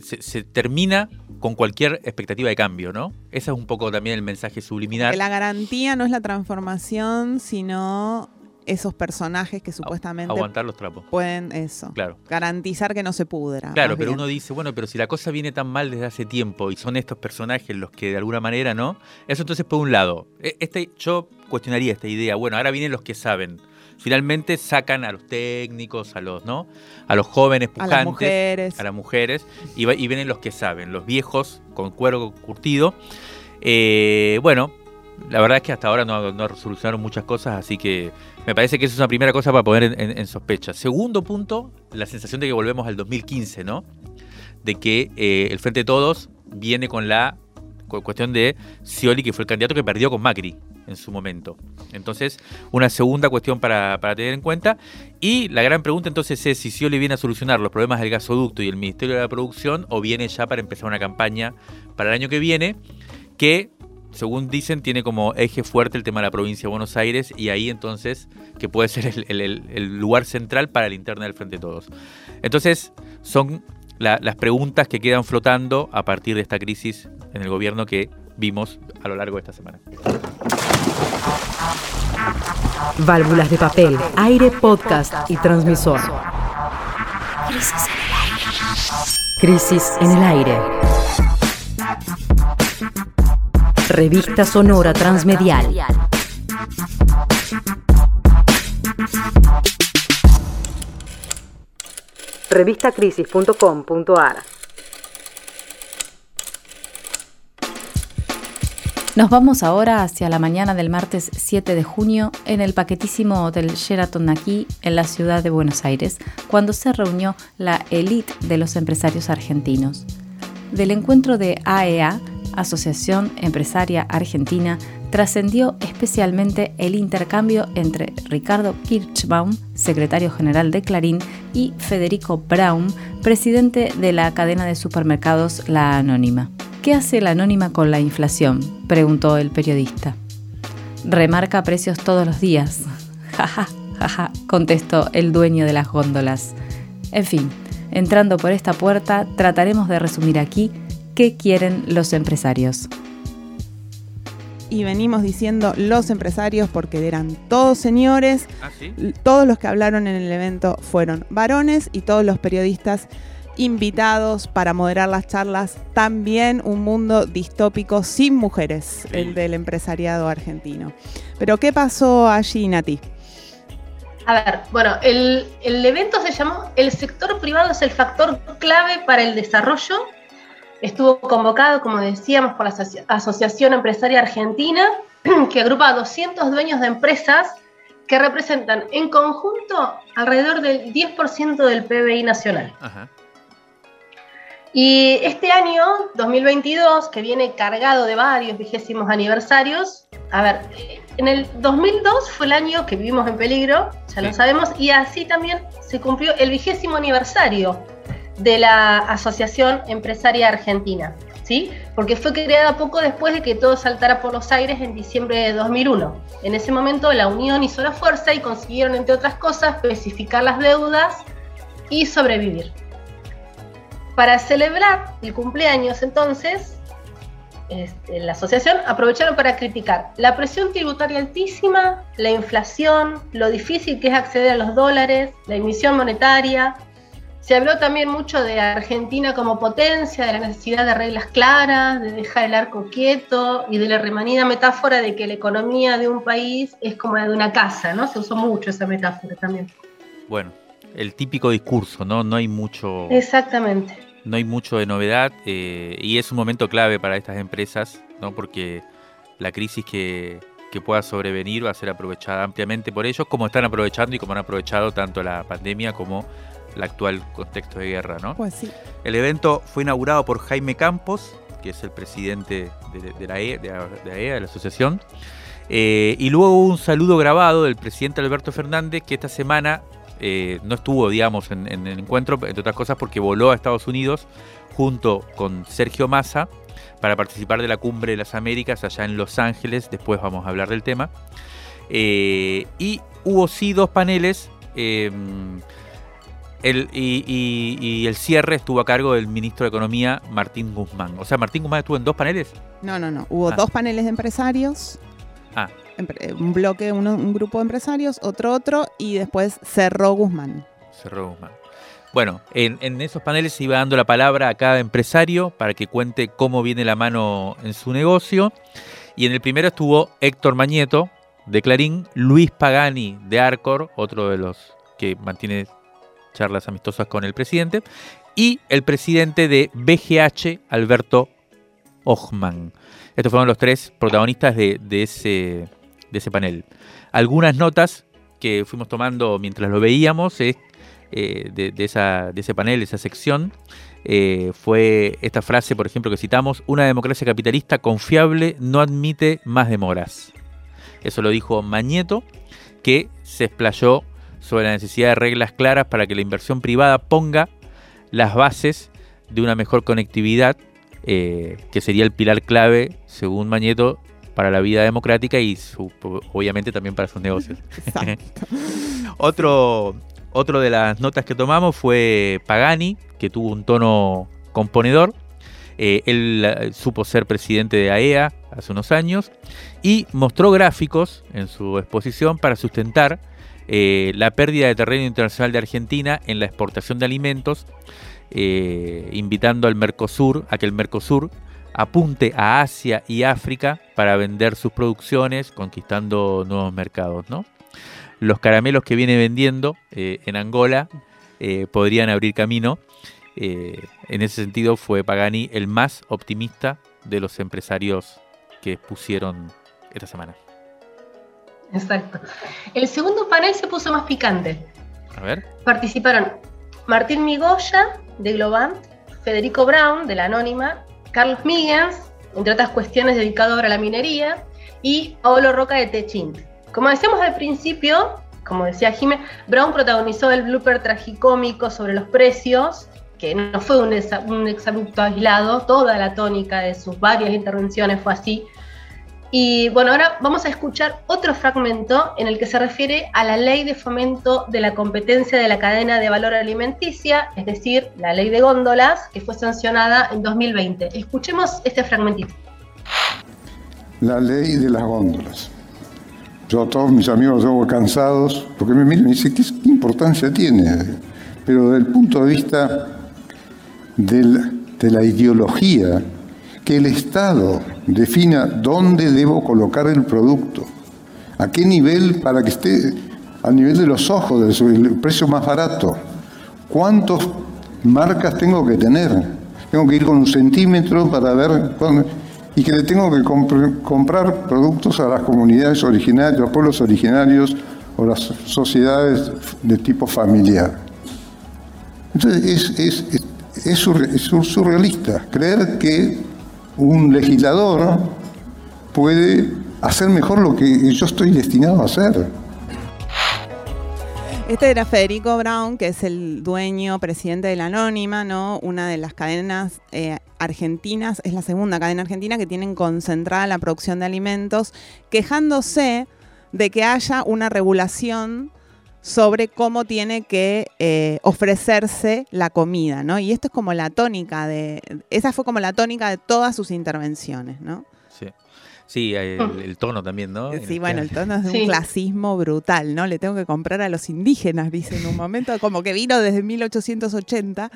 se, termina con cualquier expectativa de cambio, ¿no? Ese es un poco también el mensaje subliminal. la garantía no es la transformación, sino esos personajes que supuestamente aguantar los trapos. pueden eso claro. garantizar que no se pudra claro pero uno dice bueno pero si la cosa viene tan mal desde hace tiempo y son estos personajes los que de alguna manera no eso entonces por un lado. E, este yo cuestionaría esta idea. Bueno ahora vienen los que saben. Finalmente sacan a los técnicos a los no a los jóvenes pujantes a las mujeres. a las mujeres y, y vienen los que saben. Los viejos con cuero curtido. Eh, bueno la verdad es que hasta ahora no, no, solucionaron muchas cosas, así que me parece que eso es una primera cosa para poner en, sospecha. Segundo punto, la sensación de que volvemos al 2015, ¿no? De que eh, el Frente de Todos viene con la cuestión de Scioli, que fue el candidato que perdió con Macri en su momento. Entonces, una segunda cuestión para, para, tener en cuenta. Y la gran pregunta entonces es si Scioli viene a solucionar los problemas del gasoducto y el Ministerio de la Producción o viene ya para empezar una campaña para el año que viene que según dicen, tiene como eje fuerte el tema de la provincia de Buenos Aires y ahí entonces que puede ser el, lugar central para la interna del Frente de Todos. Entonces, son las preguntas que quedan flotando a partir de esta crisis en el gobierno que vimos a lo largo de esta semana. Válvulas de papel, aire, podcast y transmisor. Crisis en el aire. Revista Sonora Transmedial. Revistacrisis.com.ar Nos vamos ahora hacia la mañana del martes 7 de junio en el paquetísimo Hotel Sheraton aquí en la ciudad de Buenos Aires, cuando se reunió la élite de los empresarios argentinos. Del encuentro de AEA, e Asociación Empresaria Argentina, trascendió especialmente el intercambio entre Ricardo Kirchbaum, secretario general de Clarín, y Federico Braun, presidente de la cadena de supermercados La Anónima. ¿Qué hace la anónima con la inflación? preguntó el periodista. Remarca precios todos los días. Jaja, jaja, contestó el dueño de las góndolas. En fin, entrando por esta puerta, trataremos de resumir aquí qué quieren los empresarios. Y venimos diciendo los empresarios porque eran todos señores. ¿Ah, sí? Todos los que hablaron en el evento fueron varones y todos los periodistas invitados para moderar las charlas, también un mundo distópico sin mujeres, el del empresariado argentino. Pero ¿qué pasó allí, Nati? A ver, bueno, el, el, evento se llamó El sector privado es el factor clave para el desarrollo. Estuvo convocado, como decíamos, por la Asociación Empresaria Argentina, que agrupa a 200 dueños de empresas que representan en conjunto alrededor del 10% del PBI nacional. Ajá. Y este año, 2022, que viene cargado de varios vigésimos aniversarios, a ver, en el 2002 fue el año que vivimos en peligro, ya lo sabemos, y así también se cumplió el vigésimo aniversario de la Asociación Empresaria Argentina, ¿sí? Porque fue creada poco después de que todo saltara por los aires en diciembre de 2001. En ese momento la Unión hizo la fuerza y consiguieron, entre otras cosas, especificar las deudas y sobrevivir. Para celebrar el cumpleaños, entonces, este, la asociación aprovecharon para criticar la presión tributaria altísima, la inflación, lo difícil que es acceder a los dólares, la emisión monetaria. Se habló también mucho de Argentina como potencia, de la necesidad de reglas claras, de dejar el arco quieto y de la remanida metáfora de que la economía de un país es como la de una casa, ¿no? Se usó mucho esa metáfora también. Bueno, el típico discurso, ¿no? No hay mucho. Exactamente. No hay mucho de novedad eh, y es un momento clave para estas empresas, ¿no? Porque la crisis que, que pueda sobrevenir va a ser aprovechada ampliamente por ellos, como están aprovechando y como han aprovechado tanto la pandemia como el actual contexto de guerra, ¿no? Pues sí. El evento fue inaugurado por Jaime Campos, que es el presidente de, la, e, de, la, EA, de la asociación. Eh, y luego hubo un saludo grabado del presidente Alberto Fernández, que esta semana eh, no estuvo, digamos, en, el encuentro, entre otras cosas porque voló a Estados Unidos junto con Sergio Massa para participar de la Cumbre de las Américas allá en Los Ángeles, después vamos a hablar del tema. Eh, y hubo sí dos paneles, em, y, el cierre estuvo a cargo del ministro de Economía, Martín Guzmán. O sea, Martín Guzmán estuvo en dos paneles. No, no, no. Hubo ah. dos paneles de empresarios. Ah, un bloque, un grupo de empresarios, otro otro, y después cerró Guzmán. Cerró Guzmán. Bueno, en, esos paneles se iba dando la palabra a cada empresario para que cuente cómo viene la mano en su negocio. Y en el primero estuvo Héctor Mañeto, de Clarín, Luis Pagani, de Arcor, otro de los que mantiene charlas amistosas con el presidente, y el presidente de BGH, Alberto Ochman. Estos fueron los tres protagonistas de ese panel. Algunas notas que fuimos tomando mientras lo veíamos eh, de, esa, de, ese panel, esa sección, eh, fue esta frase, por ejemplo, que citamos, una democracia capitalista confiable no admite más demoras. Eso lo dijo Mañeto, que se explayó sobre la necesidad de reglas claras para que la inversión privada ponga las bases de una mejor conectividad, eh, que sería el pilar clave, según Mañeto, para la vida democrática y obviamente también para sus negocios. otro, otro de las notas que tomamos fue Pagani, que tuvo un tono componedor Eh, él eh, supo ser presidente de AEA hace unos años y mostró gráficos en su exposición para sustentar eh, la pérdida de terreno internacional de Argentina en la exportación de alimentos, invitando al Mercosur a que el Mercosur apunte a Asia y África para vender sus producciones, conquistando nuevos mercados. ¿no? Los caramelos que viene vendiendo en Angola podrían abrir camino eh, en ese sentido fue Pagani el más optimista de los empresarios que pusieron esta semana. Exacto. El segundo panel se puso más picante. A ver. Participaron Martín Migoya, de Globant, Federico Brown, de la Anónima, Carlos Miggins, entre otras cuestiones dedicado a la minería, y Paolo Roca de Techint. Como decíamos al principio, como decía Jimé, Brown protagonizó el blooper tragicómico sobre los precios que no fue un, un exabrupto aislado, toda la tónica de sus varias intervenciones fue así. Y bueno, ahora vamos a escuchar otro fragmento en el que se refiere a la ley de fomento de la competencia de la cadena de valor alimenticia, es decir, la ley de góndolas, que fue sancionada en 2020. Escuchemos este fragmentito. La ley de las góndolas. Yo a todos mis amigos los cansados porque me miran y dicen, ¿qué importancia tiene? Pero desde el punto de vista de la ideología, el Estado defina dónde debo colocar el producto, a qué nivel para que esté al nivel de los ojos, del precio más barato, cuántas marcas tengo que tener. Tengo que ir con un centímetro para ver y que le tengo que comprar productos a las comunidades originarias, los pueblos originarios o las sociedades de tipo familiar. Entonces es es, surrealista creer que un legislador puede hacer mejor lo que yo estoy destinado a hacer. Este era Federico Brown, que es el dueño, presidente de la Anónima, ¿no? Una de las cadenas eh, argentinas, es la segunda cadena argentina que tienen concentrada la producción de alimentos, quejándose de que haya una regulación sobre cómo tiene que eh, ofrecerse la comida, ¿no? Y esto es como la tónica de, esa fue como la tónica de todas sus intervenciones, ¿no? Sí. Sí, el, tono también, ¿no? Sí, bueno, el tono es de un clasismo brutal, ¿no? Le tengo que comprar a los indígenas, dice en un momento, como que vino desde 1880.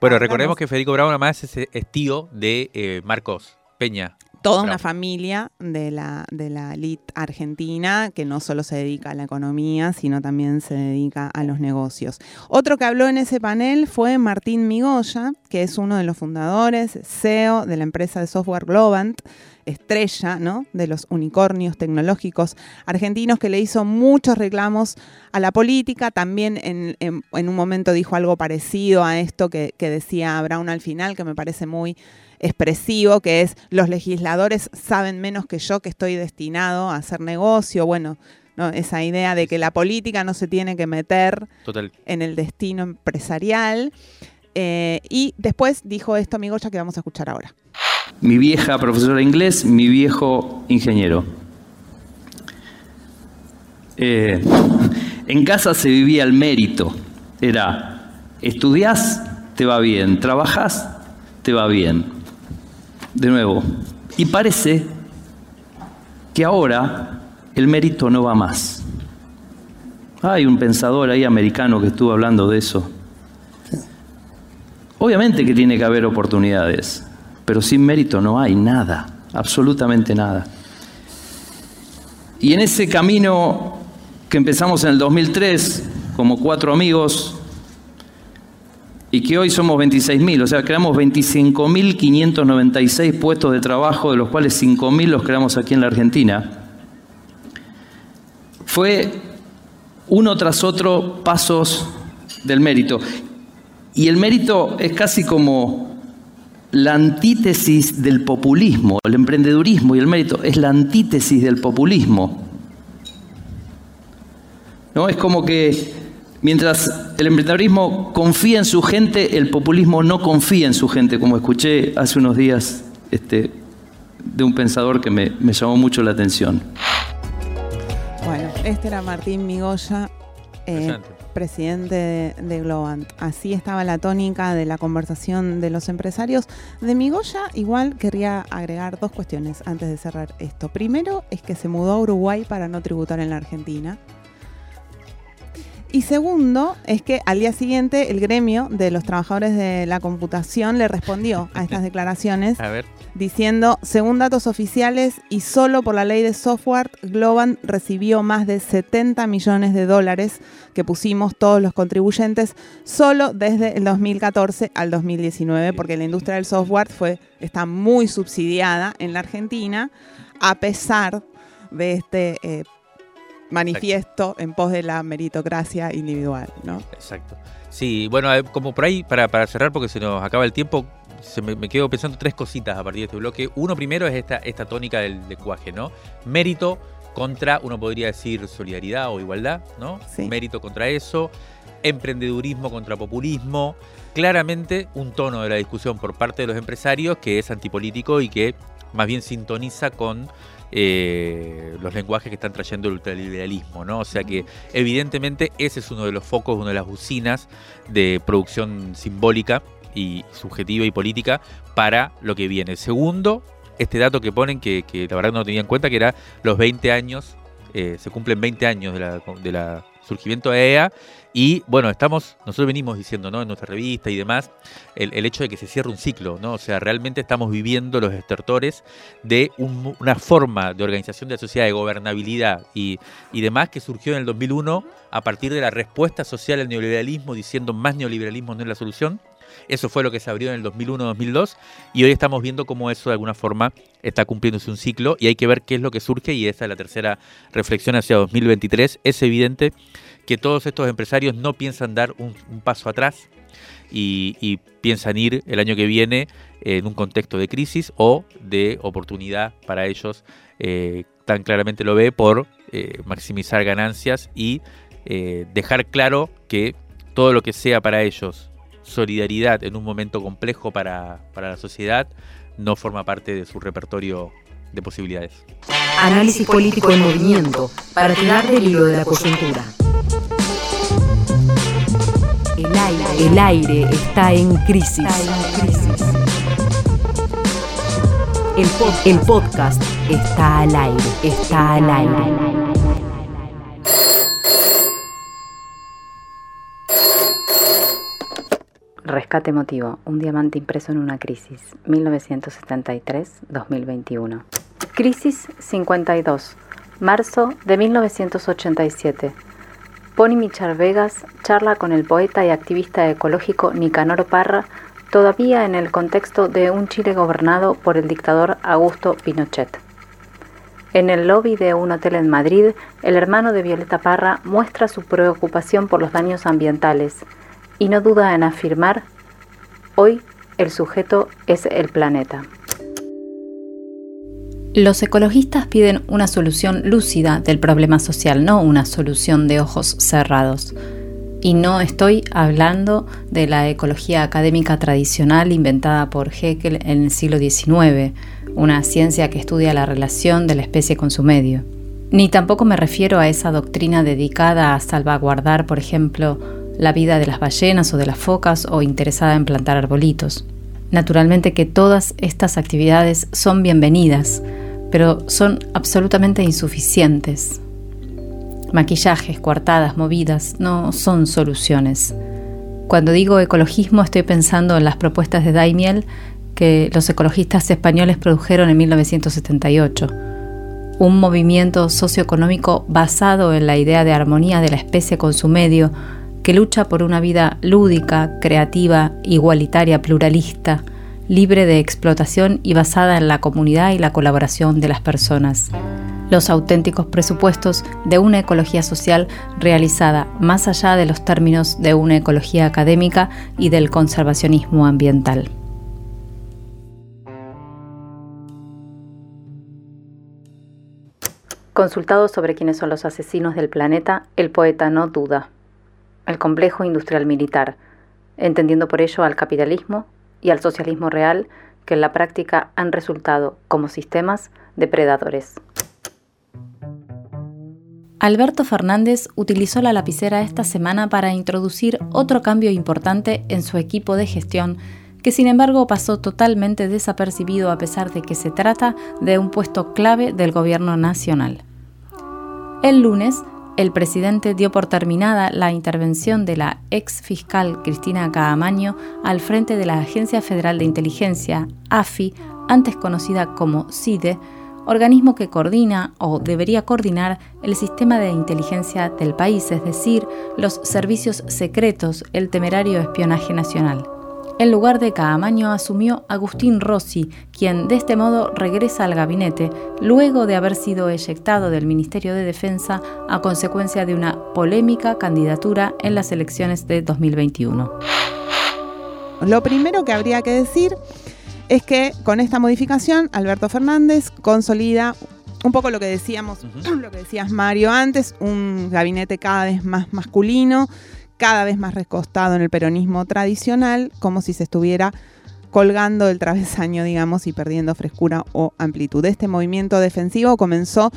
Bueno, recordemos que Federico Brown además es, tío de eh, Marcos Peña, toda una familia de la, de la elite argentina que no solo se dedica a la economía, sino también se dedica a los negocios. Otro que habló en ese panel fue Martín Migoya, que es uno de los fundadores, CEO de la empresa de software Globant, estrella ¿no? de los unicornios tecnológicos argentinos, que le hizo muchos reclamos a la política. También en, un momento dijo algo parecido a esto que, que decía Brown al final, que me parece muy expresivo, que es los legisladores saben menos que yo que estoy destinado a hacer negocio, bueno, esa idea de que la política no se tiene que meter en el destino empresarial. Eh, y después dijo esto, amigo, ya que vamos a escuchar ahora. Mi vieja profesora de inglés, mi viejo ingeniero. Eh, en casa se vivía el mérito. Era, estudias, te va bien, trabajas, te va bien de nuevo. Y parece que ahora el mérito no va más. Hay un pensador ahí americano que estuvo hablando de eso. Obviamente que tiene que haber oportunidades, pero sin mérito no hay nada, absolutamente nada. Y en ese camino que empezamos en el 2003, como cuatro amigos, y que hoy somos 26.000, o sea, creamos 25.596 puestos de trabajo, de los cuales 5.000 los creamos aquí en la Argentina. Fue uno tras otro pasos del mérito. Y el mérito es casi como la antítesis del populismo, el emprendedurismo y el mérito es la antítesis del populismo. ¿No? Es como que Mientras el emprendedorismo confía en su gente, el populismo no confía en su gente, como escuché hace unos días este, de un pensador que me, llamó mucho la atención. Bueno, este era Martín Migoya. Eh, presidente de, de Globant. Así estaba la tónica de la conversación de los empresarios. De Migoya, igual querría agregar dos cuestiones antes de cerrar esto. Primero es que se mudó a Uruguay para no tributar en la Argentina. Y segundo, es que al día siguiente el gremio de los trabajadores de la computación le respondió a estas declaraciones diciendo, según datos oficiales y solo por la ley de software, Globant recibió más de 70 millones de dólares que pusimos todos los contribuyentes solo desde el 2014 al 2019, porque la industria del software fue, está muy subsidiada en la Argentina, a pesar de este eh, manifiesto en pos de la meritocracia individual, ¿no? Exacto. Sí, bueno, como por ahí, para, para cerrar, porque se nos acaba el tiempo, se me, me, quedo pensando tres cositas a partir de este bloque. Uno primero es esta, esta tónica del lenguaje, ¿no? Mérito contra, uno podría decir, solidaridad o igualdad, ¿no? Sí. Mérito contra eso, emprendedurismo contra populismo. Claramente un tono de la discusión por parte de los empresarios que es antipolítico y que más bien sintoniza con eh, los lenguajes que están trayendo el ultraliberalismo, ¿no? O sea que evidentemente ese es uno de los focos, una de las usinas de producción simbólica y subjetiva y política para lo que viene. Segundo, este dato que ponen, que, la verdad no tenía en cuenta, que era los 20 años, eh, se cumplen 20 años de la, de la surgimiento de EA y bueno, estamos, nosotros venimos diciendo, ¿no? En nuestra revista y demás, el, el, hecho de que se cierre un ciclo, ¿no? O sea, realmente estamos viviendo los estertores de un, una forma de organización de la sociedad, de gobernabilidad y, y demás que surgió en el 2001 a partir de la respuesta social al neoliberalismo, diciendo más neoliberalismo no es la solución. Eso fue lo que se abrió en el 2001-2002 y hoy estamos viendo cómo eso de alguna forma está cumpliéndose un ciclo y hay que ver qué es lo que surge y esa es la tercera reflexión hacia 2023. Es evidente que todos estos empresarios no piensan dar un, paso atrás y, y, piensan ir el año que viene en un contexto de crisis o de oportunidad para ellos, eh, tan claramente lo ve, por eh, maximizar ganancias y eh, dejar claro que todo lo que sea para ellos solidaridad en un momento complejo para, para la sociedad no forma parte de su repertorio de posibilidades. Análisis político en movimiento para tirar del hilo de la coyuntura. El aire, el aire está en crisis. El, el podcast está al aire, está al aire. Rescate emotivo, un diamante impreso en una crisis, 1973-2021. Crisis 52, marzo de 1987. Pony Michar Vegas charla con el poeta y activista ecológico Nicanor Parra, todavía en el contexto de un Chile gobernado por el dictador Augusto Pinochet. En el lobby de un hotel en Madrid, el hermano de Violeta Parra muestra su preocupación por los daños ambientales y no duda en afirmar, hoy el sujeto es el planeta. Los ecologistas piden una solución lúcida del problema social, no una solución de ojos cerrados. Y no estoy hablando de la ecología académica tradicional inventada por Haeckel en el siglo XIX, una ciencia que estudia la relación de la especie con su medio. Ni tampoco me refiero a esa doctrina dedicada a salvaguardar, por ejemplo, la vida de las ballenas o de las focas o interesada en plantar arbolitos. Naturalmente que todas estas actividades son bienvenidas, pero son absolutamente insuficientes. Maquillajes, coartadas, movidas no son soluciones. Cuando digo ecologismo estoy pensando en las propuestas de Daimiel que los ecologistas españoles produjeron en 1978. Un movimiento socioeconómico basado en la idea de armonía de la especie con su medio, que lucha por una vida lúdica, creativa, igualitaria, pluralista, libre de explotación y basada en la comunidad y la colaboración de las personas. Los auténticos presupuestos de una ecología social realizada más allá de los términos de una ecología académica y del conservacionismo ambiental. Consultado sobre quiénes son los asesinos del planeta, el poeta no duda. El complejo industrial militar, entendiendo por ello al capitalismo y al socialismo real que en la práctica han resultado como sistemas depredadores. Alberto Fernández utilizó la lapicera esta semana para introducir otro cambio importante en su equipo de gestión, que sin embargo pasó totalmente desapercibido a pesar de que se trata de un puesto clave del gobierno nacional. El lunes, el presidente dio por terminada la intervención de la ex fiscal Cristina Caamaño al frente de la Agencia Federal de Inteligencia, AFI, antes conocida como CIDE, organismo que coordina o debería coordinar el sistema de inteligencia del país, es decir, los servicios secretos, el temerario espionaje nacional. En lugar de Caamaño asumió Agustín Rossi, quien de este modo regresa al gabinete luego de haber sido eyectado del Ministerio de Defensa a consecuencia de una polémica candidatura en las elecciones de 2021. Lo primero que habría que decir es que con esta modificación Alberto Fernández consolida un poco lo que decíamos, lo que decías Mario antes, un gabinete cada vez más masculino, cada vez más recostado en el peronismo tradicional, como si se estuviera colgando el travesaño, digamos, y perdiendo frescura o amplitud. Este movimiento defensivo comenzó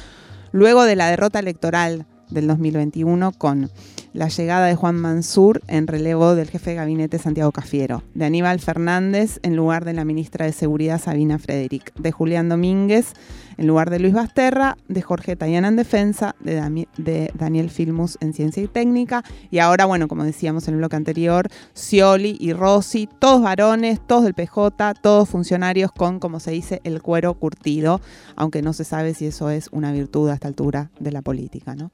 luego de la derrota electoral del 2021 con la llegada de Juan Mansur en relevo del jefe de gabinete Santiago Cafiero, de Aníbal Fernández en lugar de la ministra de Seguridad Sabina Frederick, de Julián Domínguez en lugar de Luis Basterra, de Jorge Tayana en Defensa, de, de, Daniel Filmus en Ciencia y Técnica, y ahora, bueno, como decíamos en el bloque anterior, Scioli y Rossi, todos varones, todos del PJ, todos funcionarios con, como se dice, el cuero curtido, aunque no se sabe si eso es una virtud a esta altura de la política, ¿no?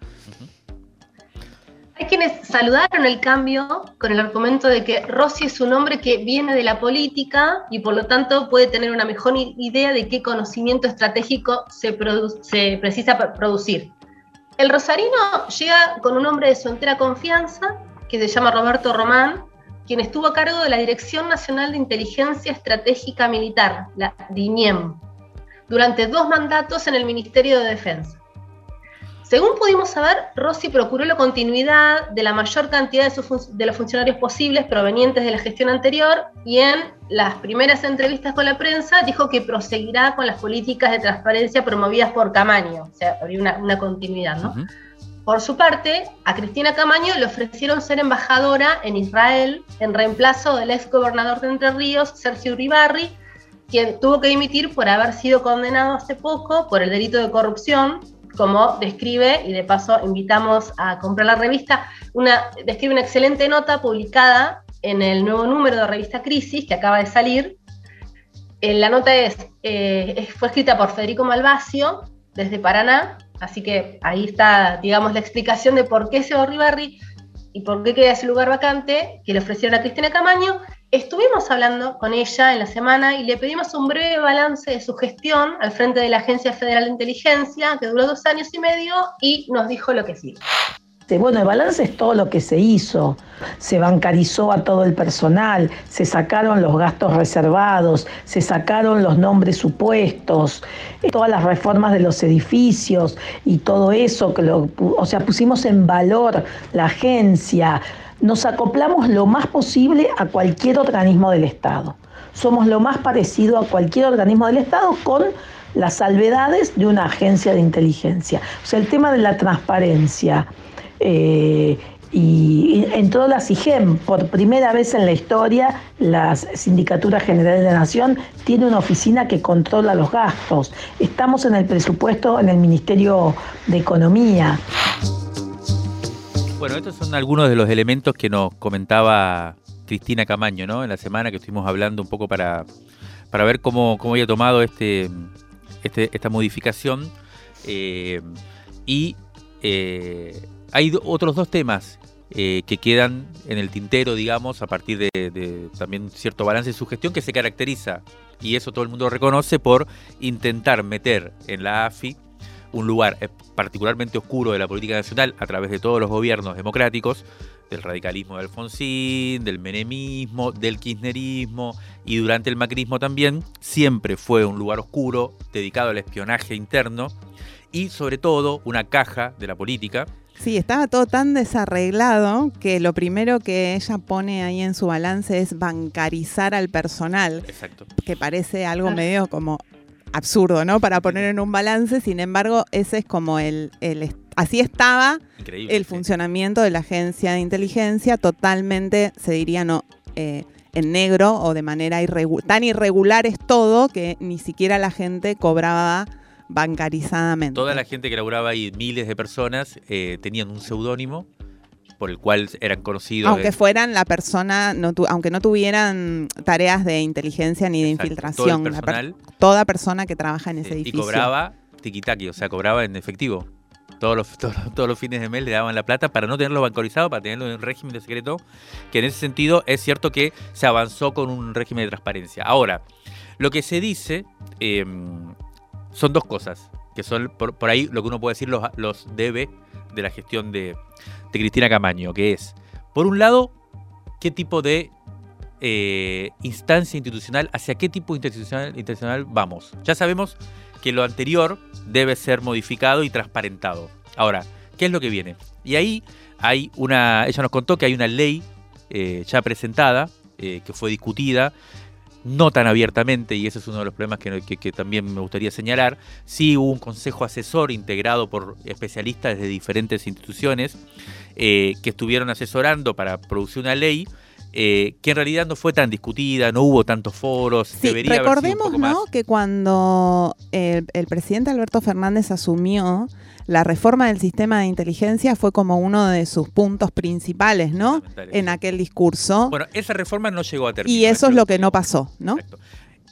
Hay quienes saludaron el cambio con el argumento de que Rossi es un hombre que viene de la política y por lo tanto puede tener una mejor idea de qué conocimiento estratégico se, se precisa producir. El rosarino llega con un hombre de su entera confianza, que se llama Roberto Román, quien estuvo a cargo de la Dirección Nacional de Inteligencia Estratégica Militar, la DINIEM, durante dos mandatos en el Ministerio de Defensa. Según pudimos saber, Rossi procuró la continuidad de la mayor cantidad de, los funcionarios posibles provenientes de la gestión anterior y en las primeras entrevistas con la prensa dijo que proseguirá con las políticas de transparencia promovidas por Camaño, o sea, habría una, continuidad, ¿no? Por su parte, a Cristina Camaño le ofrecieron ser embajadora en Israel en reemplazo del ex gobernador de Entre Ríos, Sergio Uribarri, quien tuvo que dimitir por haber sido condenado hace poco por el delito de corrupción como describe, y de paso invitamos a comprar la revista, describe una excelente nota publicada en el nuevo número de revista Crisis, que acaba de salir. Eh, la nota eh, es, fue escrita por Federico Malvasio, desde Paraná, así que ahí está, digamos, la explicación de por qué se Ribarri y por qué queda ese lugar vacante que le ofrecieron a Cristina Camaño, Estuvimos hablando con ella en la semana y le pedimos un breve balance de su gestión al frente de la Agencia Federal de Inteligencia, que duró dos años y medio, y nos dijo lo que sí. Bueno, el balance es todo lo que se hizo. Se bancarizó a todo el personal, se sacaron los gastos reservados, se sacaron los nombres supuestos, todas las reformas de los edificios y todo eso, que lo, o sea, pusimos en valor la agencia, nos acoplamos lo más posible a cualquier organismo del Estado. Somos lo más parecido a cualquier organismo del Estado con las salvedades de una agencia de inteligencia. O sea, el tema de la transparencia. Eh, y, en todas las IGEM, por primera vez en la historia, la Sindicatura General de la Nación tiene una oficina que controla los gastos. Estamos en el presupuesto en el Ministerio de Economía. Bueno, estos son algunos de los elementos que nos comentaba Cristina Camaño, ¿no? En la semana que estuvimos hablando un poco para, para ver cómo, cómo había tomado este, este esta modificación. Eh, y eh, hay otros dos temas eh, que quedan en el tintero, digamos, a partir de, de, también cierto balance de su gestión que se caracteriza, y eso todo el mundo reconoce, por intentar meter en la AFI un lugar eh, particularmente oscuro de la política nacional a través de todos los gobiernos democráticos, del radicalismo de Alfonsín, del menemismo, del kirchnerismo y durante el macrismo también, siempre fue un lugar oscuro dedicado al espionaje interno y sobre todo una caja de la política. Sí, estaba todo tan desarreglado que lo primero que ella pone ahí en su balance es bancarizar al personal. Exacto. Que parece algo medio como absurdo, ¿no? Para poner en un balance, sin embargo, ese es como el, así estaba Increíble, el sí. funcionamiento de la agencia de inteligencia, totalmente, se diría, no, eh, en negro o de manera irregu- tan irregular es todo que ni siquiera la gente cobraba bancarizadamente. Toda la gente que laburaba ahí, miles de personas, eh, tenían un seudónimo por el cual eran conocidos. Aunque de- fueran la persona, no tu- aunque no tuvieran tareas de inteligencia ni de Exacto, infiltración, todo per- personal. toda persona que trabaja en ese y edificio. cobraba tiquitaqui, o sea, cobraba en efectivo. Todos los, todos, los- todos los fines de mes le daban la plata para no tenerlo bancarizado, para tenerlo en un régimen de secreto, que en ese sentido es cierto que se avanzó con un régimen de transparencia. Ahora, lo que se dice eh, son dos cosas, que son por, por ahí lo que uno puede decir los, los debe de la gestión de, de Cristina Camaño, que es, por un lado, qué tipo de eh, instancia institucional, hacia qué tipo de institucional, institucional vamos. Ya sabemos que lo anterior debe ser modificado y transparentado. Ahora, ¿qué es lo que viene? Y ahí hay una, ella nos contó que hay una ley eh, ya presentada, eh, que fue discutida, no tan abiertamente, y ese es uno de los problemas que, que- también me gustaría señalar. Sí hubo un consejo asesor integrado por especialistas de diferentes instituciones eh, que estuvieron asesorando para producir una ley eh, que en realidad no fue tan discutida, no hubo tantos foros. Sí, debería haber sido un recordemos más. ¿no? que cuando el, el presidente Alberto Fernández asumió, la reforma del sistema de inteligencia fue como uno de sus puntos principales, ¿no? En aquel discurso. Bueno, esa reforma no llegó a término. y eso es lo que no pasó, ¿no?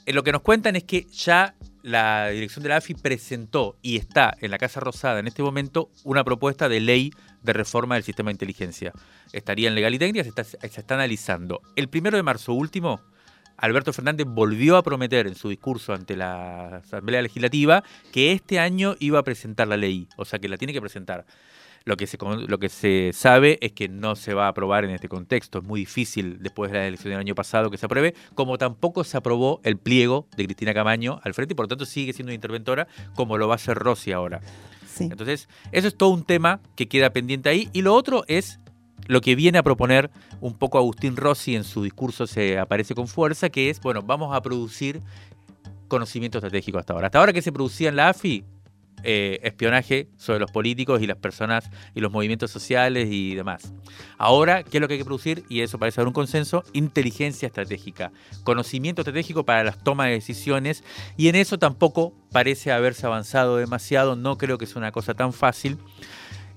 Eh, lo que nos cuentan es que ya la dirección de la AFI presentó y está en la Casa Rosada en este momento una propuesta de ley de reforma del sistema de inteligencia. Estaría en legal y técnica, se está, se está analizando. El primero de marzo último, Alberto Fernández volvió a prometer en su discurso ante la Asamblea Legislativa que este año iba a presentar la ley, o sea que la tiene que presentar. Lo que, se, lo que se sabe es que no se va a aprobar en este contexto. Es muy difícil después de la elección del año pasado que se apruebe, como tampoco se aprobó el pliego de Cristina Camaño al frente y por lo tanto sigue siendo interventora como lo va a hacer Rossi ahora. Entonces, eso es todo un tema que queda pendiente ahí. Y lo otro es lo que viene a proponer un poco Agustín Rossi en su discurso se aparece con fuerza, que es, bueno, vamos a producir conocimiento estratégico hasta ahora. Hasta ahora que se producía en la AFI, eh, espionaje sobre los políticos y las personas y los movimientos sociales y demás. Ahora, ¿qué es lo que hay que producir? Y eso parece haber un consenso, inteligencia estratégica, conocimiento estratégico para las tomas de decisiones y en eso tampoco parece haberse avanzado demasiado, no creo que sea una cosa tan fácil.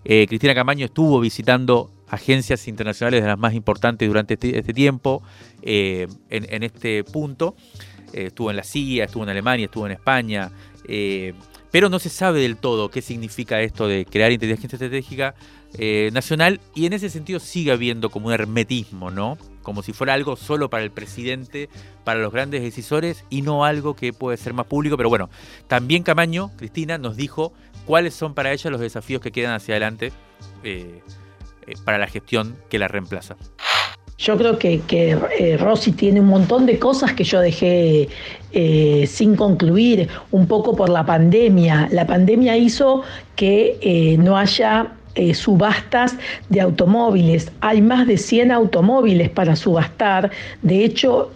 Eh, Cristina Camaño estuvo visitando agencias internacionales de las más importantes durante este, este tiempo eh, en, en este punto. Estuvo en la CIA, estuvo en Alemania, estuvo en España, pero no se sabe del todo qué significa esto de crear inteligencia estratégica eh, nacional y en ese sentido sigue habiendo como un hermetismo, ¿no? Como si fuera algo solo para el presidente, para los grandes decisores y no algo que puede ser más público. Pero bueno, también Camaño, Cristina, nos dijo cuáles son para ella los desafíos que quedan hacia adelante eh, eh, para la gestión que la reemplaza. Yo creo que, que eh, Rossi tiene un montón de cosas que yo dejé eh, sin concluir, un poco por la pandemia. La pandemia hizo que eh, no haya eh, subastas de automóviles. Hay más de 100 automóviles para subastar. De hecho,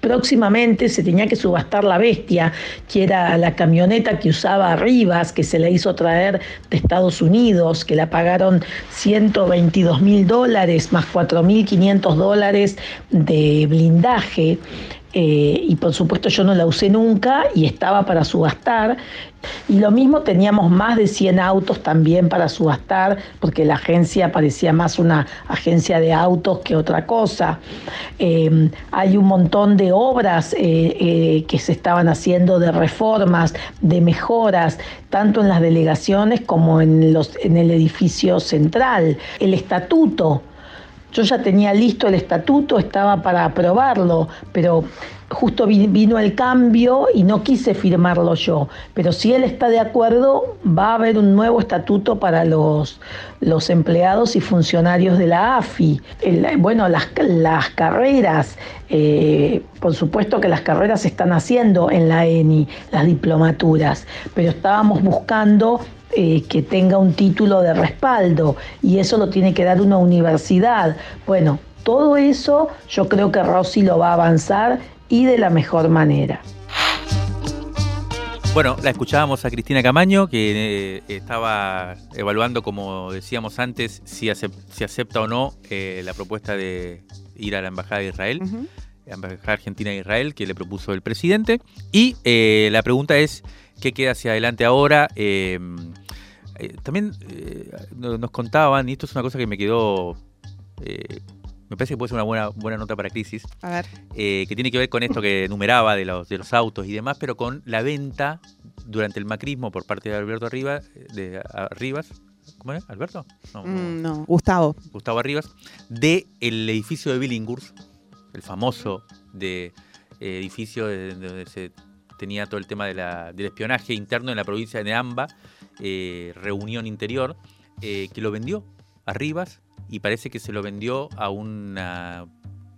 próximamente se tenía que subastar la bestia, que era la camioneta que usaba Rivas, que se la hizo traer de Estados Unidos, que la pagaron 122 mil dólares más 4.500 dólares de blindaje. Eh, y por supuesto yo no la usé nunca y estaba para subastar. Y lo mismo teníamos más de 100 autos también para subastar, porque la agencia parecía más una agencia de autos que otra cosa. Eh, hay un montón de obras eh, eh, que se estaban haciendo de reformas, de mejoras, tanto en las delegaciones como en, los, en el edificio central. El estatuto, yo ya tenía listo el estatuto, estaba para aprobarlo, pero justo vi- vino el cambio y no quise firmarlo yo. Pero si él está de acuerdo, va a haber un nuevo estatuto para los, los empleados y funcionarios de la AFI. Bueno, las, las carreras, eh, por supuesto que las carreras se están haciendo en la ENI, las diplomaturas, pero estábamos buscando eh, que tenga un título de respaldo y eso lo tiene que dar una universidad. Bueno, todo eso yo creo que Rossi lo va a avanzar y de la mejor manera. Bueno, la escuchábamos a Cristina Camaño, que eh, estaba evaluando, como decíamos antes, si, acep- si acepta o no eh, la propuesta de ir a la Embajada de Israel, la Embajada Argentina de Israel, que le propuso el presidente. Y eh, la pregunta es, ¿qué queda hacia adelante ahora? Eh, eh, también eh, no- nos contaban, y esto es una cosa que me quedó... me parece que puede ser una buena, buena nota para crisis A ver. que tiene que ver con esto que enumeraba de los, de los autos y demás, pero con la venta durante el macrismo por parte de Alberto Arriba, de a- Rivas, ¿cómo es? ¿Alberto? No, no, Mm, no, Gustavo. Gustavo Arribas, de el edificio de Billinghurst, el famoso de, edificio de- de donde se tenía todo el tema de la- del espionaje interno en la provincia de Amba, eh, reunión interior, eh, que lo vendió a Rivas y parece que se lo vendió a una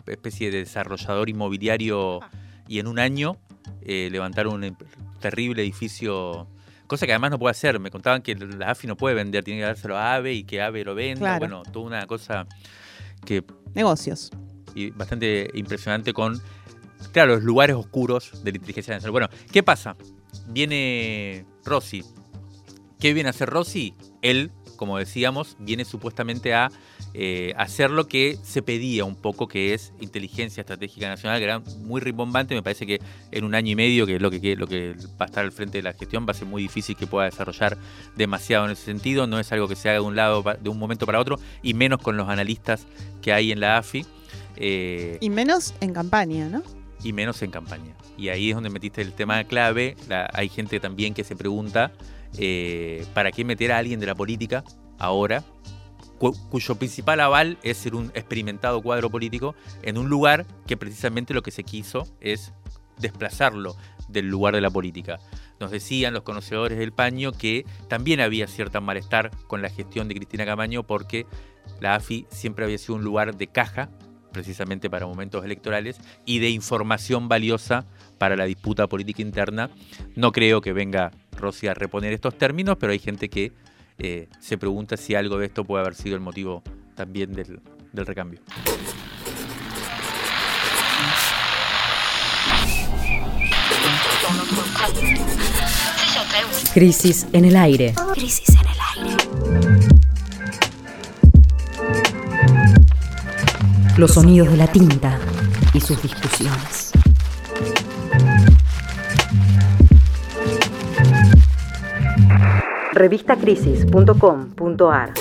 especie de desarrollador inmobiliario y en un año eh, levantaron un em- terrible edificio, cosa que además no puede hacer. Me contaban que la AFI no puede vender, tiene que dárselo a AVE y que AVE lo venda. Claro. Bueno, toda una cosa que Negocios. y bastante impresionante con, claro, los lugares oscuros de la inteligencia nacional. Bueno, ¿qué pasa? Viene Rossi. ¿Qué viene a hacer Rossi? Él, como decíamos, viene supuestamente a eh, hacer lo que se pedía un poco, que es inteligencia estratégica nacional, que era muy rimbombante. Me parece que en un año y medio, que es lo que, va a estar al frente de la gestión, va a ser muy difícil que pueda desarrollar demasiado en ese sentido. No es algo que se haga de un lado, de un momento para otro, y menos con los analistas que hay en la AFI. eh, Y menos en campaña, ¿no? Y menos en campaña. Y ahí es donde metiste el tema clave. La- hay gente también que se pregunta eh, ¿para qué meter a alguien de la política ahora? cu- cuyo principal aval es ser un experimentado cuadro político en un lugar que precisamente lo que se quiso es desplazarlo del lugar de la política. Nos decían los conocedores del paño que también había cierta malestar con la gestión de Cristina Camaño porque la AFI siempre había sido un lugar de caja precisamente para momentos electorales y de información valiosa para la disputa política interna. No creo que venga Rossi a reponer estos términos, pero hay gente que eh, se pregunta si algo de esto puede haber sido el motivo también del, del recambio. Crisis en el aire. Crisis en el aire. Los sonidos de la tinta y sus discusiones. Revistacrisis.com.ar